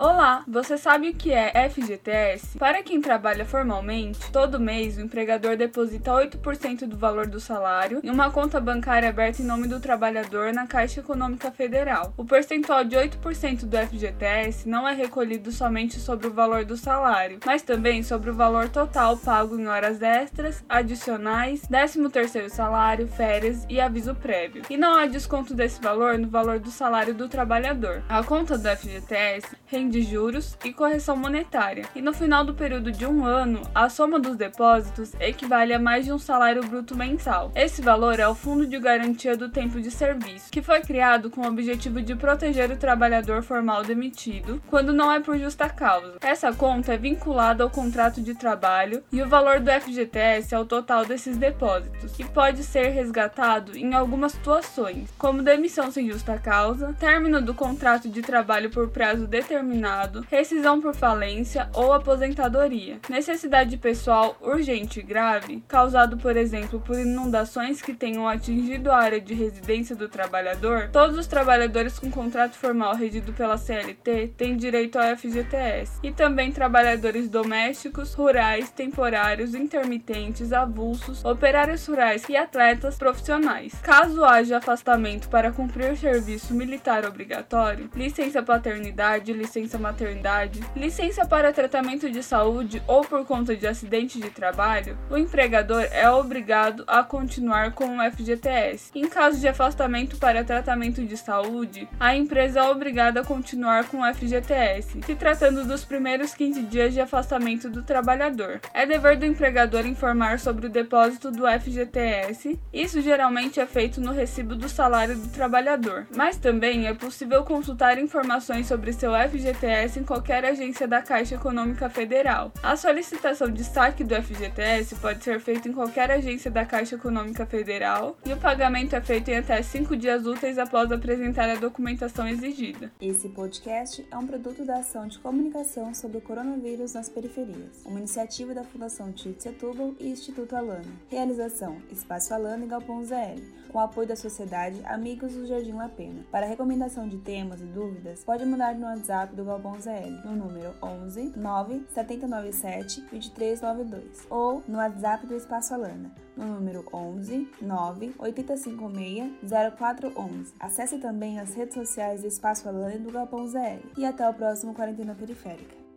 Olá, você sabe o que é FGTS? Para quem trabalha formalmente, todo mês o empregador deposita 8% do valor do salário em uma conta bancária aberta em nome do trabalhador na Caixa Econômica Federal. O percentual de 8% do FGTS não é recolhido somente sobre o valor do salário, mas também sobre o valor total pago em horas extras, adicionais, 13º salário, férias e aviso prévio. E não há desconto desse valor no valor do salário do trabalhador. A conta do FGTS rende de juros e correção monetária, e no final do período de um ano, a soma dos depósitos equivale a mais de um salário bruto mensal. Esse valor é o Fundo de Garantia do Tempo de Serviço, que foi criado com o objetivo de proteger o trabalhador formal demitido quando não é por justa causa. Essa conta é vinculada ao contrato de trabalho e o valor do FGTS é o total desses depósitos, e pode ser resgatado em algumas situações, como demissão sem justa causa, término do contrato de trabalho por prazo determinado terminado, rescisão por falência ou aposentadoria. Necessidade pessoal urgente e grave, causado, por exemplo, por inundações que tenham atingido a área de residência do trabalhador, todos os trabalhadores com contrato formal regido pela CLT têm direito ao FGTS, e também trabalhadores domésticos, rurais, temporários, intermitentes, avulsos, operários rurais e atletas profissionais. Caso haja afastamento para cumprir serviço militar obrigatório, licença paternidade, licença licença maternidade, licença para tratamento de saúde ou por conta de acidente de trabalho, o empregador é obrigado a continuar com o FGTS. Em caso de afastamento para tratamento de saúde, a empresa é obrigada a continuar com o FGTS, se tratando dos primeiros 15 dias de afastamento do trabalhador. É dever do empregador informar sobre o depósito do FGTS. Isso geralmente é feito no recibo do salário do trabalhador, mas também é possível consultar informações sobre seu FGTS FGTS em qualquer agência da Caixa Econômica Federal. A solicitação de saque do FGTS pode ser feita em qualquer agência da Caixa Econômica Federal e o pagamento é feito em até cinco dias úteis após apresentar a documentação exigida. Esse podcast é um produto da ação de comunicação sobre o coronavírus nas periferias, uma iniciativa da Fundação Tite Setúbal e Instituto Alana. Realização: Espaço Alana e Galpão ZL, com apoio da Sociedade Amigos do Jardim La Pena. Para recomendação de temas e dúvidas, pode mandar no WhatsApp do ZL no número 11 9 797 2392 ou no WhatsApp do Espaço Alana no número 11 9 856 0411. Acesse também as redes sociais do Espaço Alana e do Galpão ZL. E até o próximo Quarentena Periférica.